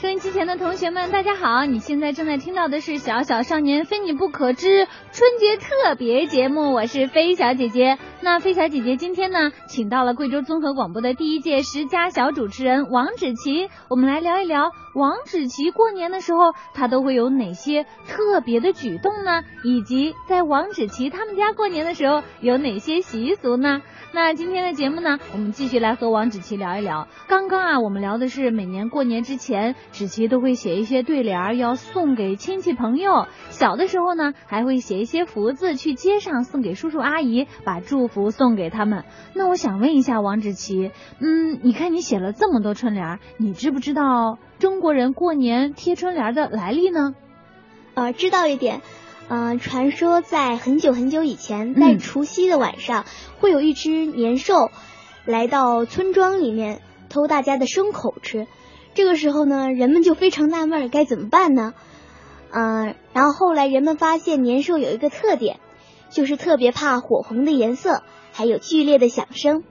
收音机前的同学们，大家好！你现在正在听到的是《小小少年非你不可之春节特别节目》，我是飞小姐姐。那飞小姐姐今天呢，请到了贵州综合广播的第一届十佳小主持人王芷琪，我们来聊一聊王芷琪过年的时候，她都会有哪些特别的举动呢？以及在王芷琪他们家过年的时候有哪些习俗呢？那今天的节目呢，我们继续来和王芷琪聊一聊。刚刚啊，我们聊的是每年过年之前，芷琪都会写一些对联，要送给亲戚朋友。小的时候呢，还会写一些福字去街上送给叔叔阿姨，把祝福送给他们。那我想问一下王芷琪，嗯，你看你写了这么多春联，你知不知道中国人过年贴春联的来历呢？呃，知道一点。嗯，传说在很久很久以前，在除夕的晚上，会有一只年兽来到村庄里面偷大家的牲口吃。这个时候呢，人们就非常纳闷，该怎么办呢？嗯，然后后来人们发现年兽有一个特点，就是特别怕火红的颜色，还有剧烈的响声。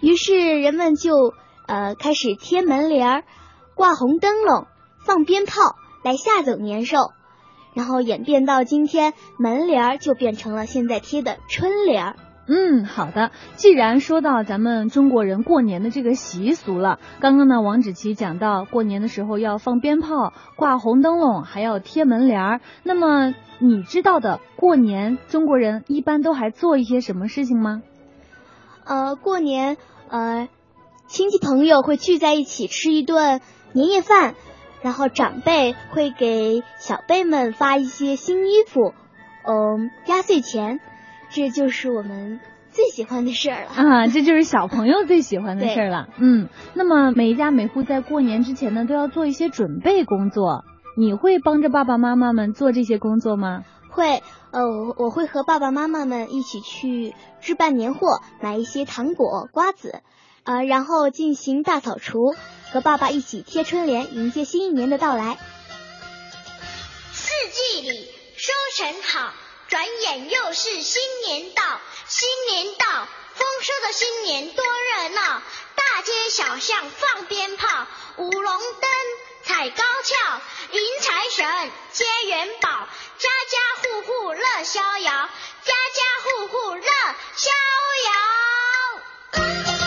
于是人们就呃开始贴门帘儿、挂红灯笼、放鞭炮来吓走年兽。然后演变到今天，门帘儿就变成了现在贴的春联儿。嗯，好的。既然说到咱们中国人过年的这个习俗了，刚刚呢，王芷琪讲到过年的时候要放鞭炮、挂红灯笼，还要贴门帘儿。那么你知道的，过年中国人一般都还做一些什么事情吗？呃，过年呃，亲戚朋友会聚在一起吃一顿年夜饭。然后长辈会给小辈们发一些新衣服，嗯，压岁钱，这就是我们最喜欢的事儿了啊！这就是小朋友最喜欢的事儿了。嗯，那么每一家每户在过年之前呢，都要做一些准备工作。你会帮着爸爸妈妈们做这些工作吗？会，呃，我我会和爸爸妈妈们一起去置办年货，买一些糖果、瓜子，啊，然后进行大扫除。和爸爸一起贴春联，迎接新一年的到来。四季里收成好，转眼又是新年到。新年到，丰收的新年多热闹，大街小巷放鞭炮，舞龙灯，踩高跷，迎财神，接元宝，家家户户乐逍遥，家家户户乐逍遥。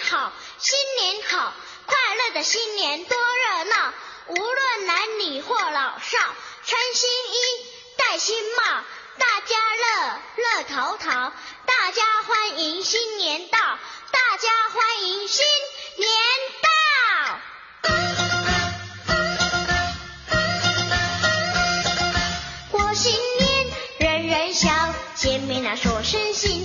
好，新年好，快乐的新年多热闹，无论男女或老少，穿新衣，戴新帽，大家乐乐淘淘，大家欢迎新年到，大家欢迎新年到。过新年人人笑，见面那说声新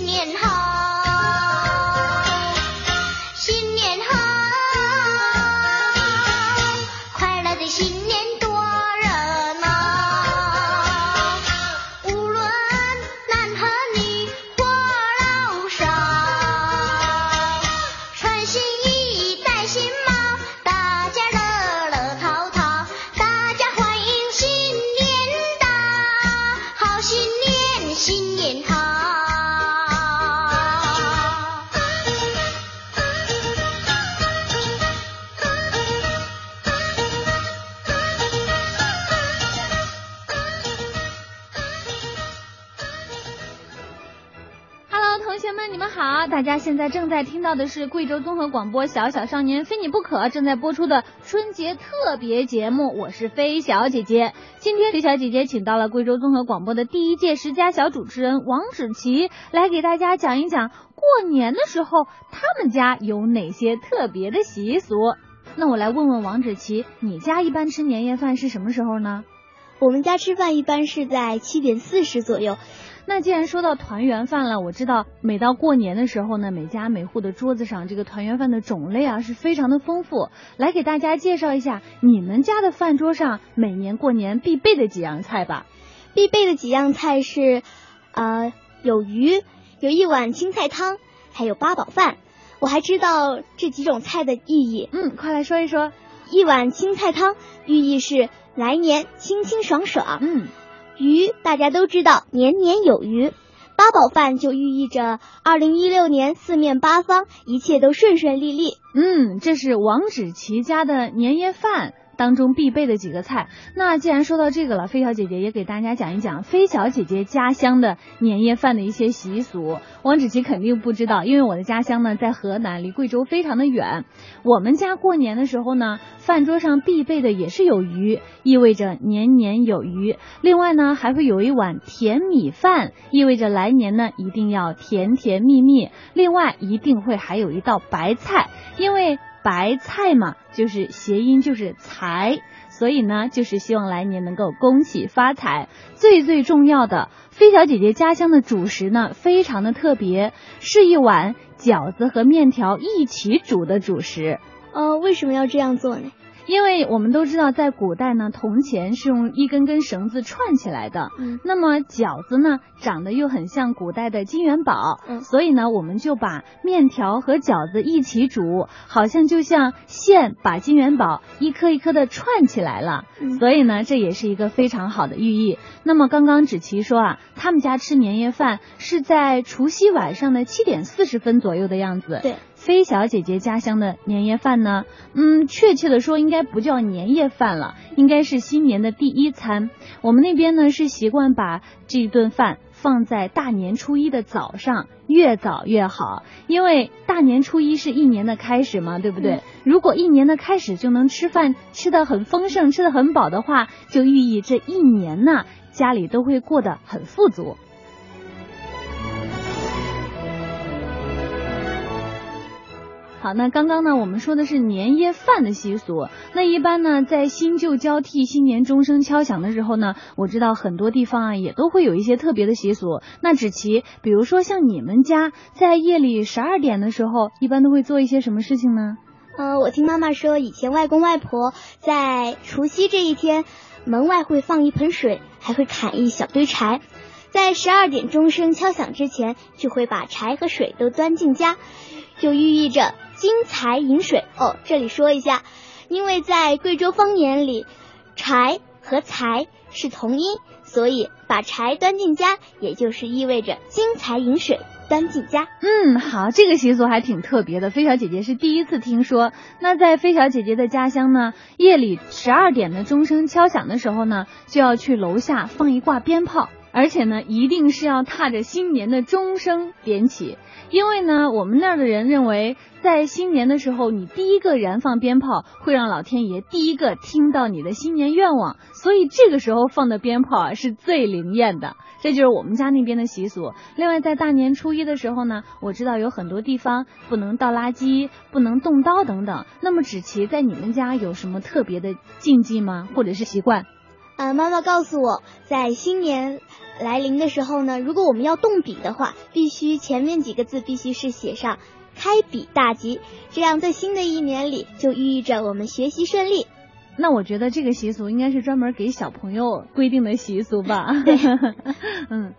好大家现在正在听到的是贵州综合广播《小小少年非你不可》正在播出的春节特别节目，我是飞小姐姐。今天飞小姐姐请到了贵州综合广播的第一届十佳小主持人王芷琪，来给大家讲一讲过年的时候他们家有哪些特别的习俗。那我来问问王芷琪，你家一般吃年夜饭是什么时候呢？我们家吃饭一般是在七点四十左右。那既然说到团圆饭了，我知道每到过年的时候呢，每家每户的桌子上这个团圆饭的种类啊是非常的丰富。来给大家介绍一下你们家的饭桌上每年过年必备的几样菜吧。必备的几样菜是，呃，有鱼，有一碗青菜汤，还有八宝饭。我还知道这几种菜的意义。嗯，快来说一说。一碗青菜汤寓意是来年清清爽爽。嗯。鱼大家都知道，年年有余。八宝饭就寓意着二零一六年四面八方一切都顺顺利利。嗯，这是王芷琪家的年夜饭。当中必备的几个菜，那既然说到这个了，飞小姐姐也给大家讲一讲飞小姐姐家乡的年夜饭的一些习俗。王芷琪肯定不知道，因为我的家乡呢在河南，离贵州非常的远。我们家过年的时候呢，饭桌上必备的也是有鱼，意味着年年有余。另外呢，还会有一碗甜米饭，意味着来年呢一定要甜甜蜜蜜。另外一定会还有一道白菜，因为。白菜嘛，就是谐音，就是财，所以呢，就是希望来年能够恭喜发财。最最重要的，飞小姐姐家乡的主食呢，非常的特别，是一碗饺子和面条一起煮的主食。呃，为什么要这样做呢？因为我们都知道，在古代呢，铜钱是用一根根绳子串起来的。嗯。那么饺子呢，长得又很像古代的金元宝。嗯。所以呢，我们就把面条和饺子一起煮，好像就像线把金元宝一颗一颗的串起来了。嗯。所以呢，这也是一个非常好的寓意。那么刚刚芷琪说啊，他们家吃年夜饭是在除夕晚上的七点四十分左右的样子。对。飞小姐姐家乡的年夜饭呢，嗯，确切的说应该不叫年夜饭了，应该是新年的第一餐。我们那边呢是习惯把这顿饭放在大年初一的早上，越早越好，因为大年初一是一年的开始嘛，对不对？如果一年的开始就能吃饭吃的很丰盛，吃的很饱的话，就寓意这一年呢家里都会过得很富足。好，那刚刚呢，我们说的是年夜饭的习俗。那一般呢，在新旧交替、新年钟声敲响的时候呢，我知道很多地方啊，也都会有一些特别的习俗。那芷琪，比如说像你们家，在夜里十二点的时候，一般都会做一些什么事情呢？呃，我听妈妈说，以前外公外婆在除夕这一天，门外会放一盆水，还会砍一小堆柴，在十二点钟声敲响之前，就会把柴和水都端进家，就寓意着。金财银水哦，这里说一下，因为在贵州方言里，柴和财是同音，所以把柴端进家，也就是意味着金财银水端进家。嗯，好，这个习俗还挺特别的，飞小姐姐是第一次听说。那在飞小姐姐的家乡呢，夜里十二点的钟声敲响的时候呢，就要去楼下放一挂鞭炮，而且呢，一定是要踏着新年的钟声点起。因为呢，我们那儿的人认为，在新年的时候，你第一个燃放鞭炮，会让老天爷第一个听到你的新年愿望，所以这个时候放的鞭炮啊是最灵验的。这就是我们家那边的习俗。另外，在大年初一的时候呢，我知道有很多地方不能倒垃圾，不能动刀等等。那么，芷琪在你们家有什么特别的禁忌吗？或者是习惯？呃，妈妈告诉我在新年。来临的时候呢，如果我们要动笔的话，必须前面几个字必须是写上“开笔大吉”，这样在新的一年里就寓意着我们学习顺利。那我觉得这个习俗应该是专门给小朋友规定的习俗吧？对，嗯。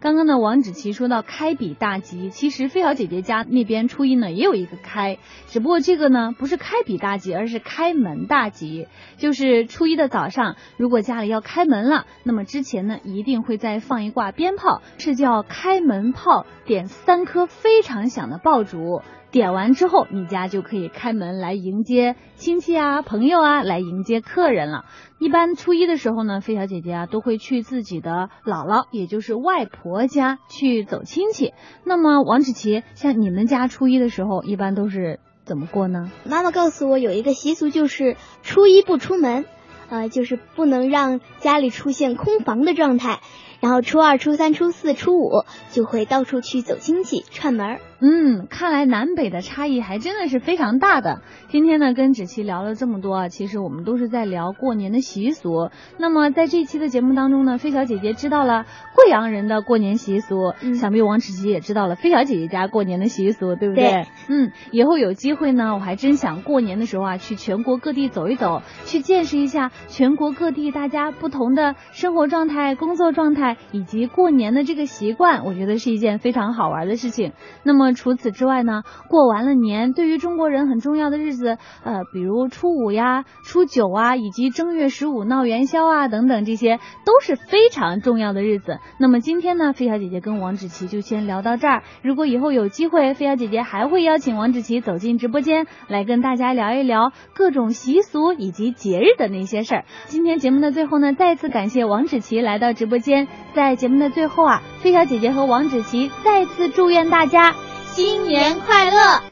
刚刚呢，王芷琪说到开笔大吉，其实飞小姐姐家那边初一呢也有一个开，只不过这个呢不是开笔大吉，而是开门大吉。就是初一的早上，如果家里要开门了，那么之前呢一定会再放一挂鞭炮，是叫开门炮，点三颗非常响的爆竹。点完之后，你家就可以开门来迎接亲戚啊、朋友啊，来迎接客人了。一般初一的时候呢，费小姐姐啊都会去自己的姥姥，也就是外婆家去走亲戚。那么王芷琪，像你们家初一的时候，一般都是怎么过呢？妈妈告诉我有一个习俗，就是初一不出门，呃，就是不能让家里出现空房的状态。然后初二、初三、初四、初五就会到处去走亲戚串门儿。嗯，看来南北的差异还真的是非常大的。今天呢，跟芷琪聊了这么多啊，其实我们都是在聊过年的习俗。那么在这期的节目当中呢，飞小姐姐知道了贵阳人的过年习俗，嗯想必王芷琪也知道了飞小姐姐家过年的习俗，对不对？对嗯，以后有机会呢，我还真想过年的时候啊，去全国各地走一走，去见识一下全国各地大家不同的生活状态、工作状态以及过年的这个习惯，我觉得是一件非常好玩的事情。那么除此之外呢，过完了年，对于中国人很重要的日子，呃，比如初五呀、初九啊，以及正月十五闹元宵啊等等，这些都是非常重要的日子。那么今天呢，飞小姐姐跟王芷琪就先聊到这儿。如果以后有机会，飞小姐姐还会邀请王芷琪走进直播间，来跟大家聊一聊各种习俗以及节日的那些事儿。今天节目的最后呢，再次感谢王芷琪来到直播间。在节目的最后啊，飞小姐姐和王子琪再次祝愿大家新年快乐。